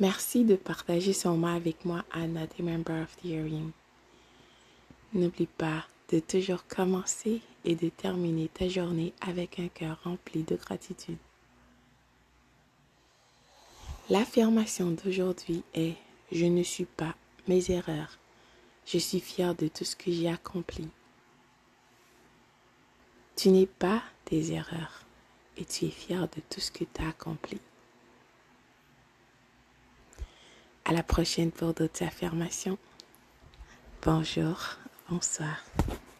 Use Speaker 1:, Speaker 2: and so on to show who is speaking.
Speaker 1: Merci de partager ce moment avec moi, Anna, the member of the Hearing. N'oublie pas de toujours commencer et de terminer ta journée avec un cœur rempli de gratitude. L'affirmation d'aujourd'hui est Je ne suis pas mes erreurs. Je suis fier de tout ce que j'ai accompli. Tu n'es pas tes erreurs et tu es fier de tout ce que tu as accompli. À la prochaine pour d'autres affirmations. Bonjour, bonsoir.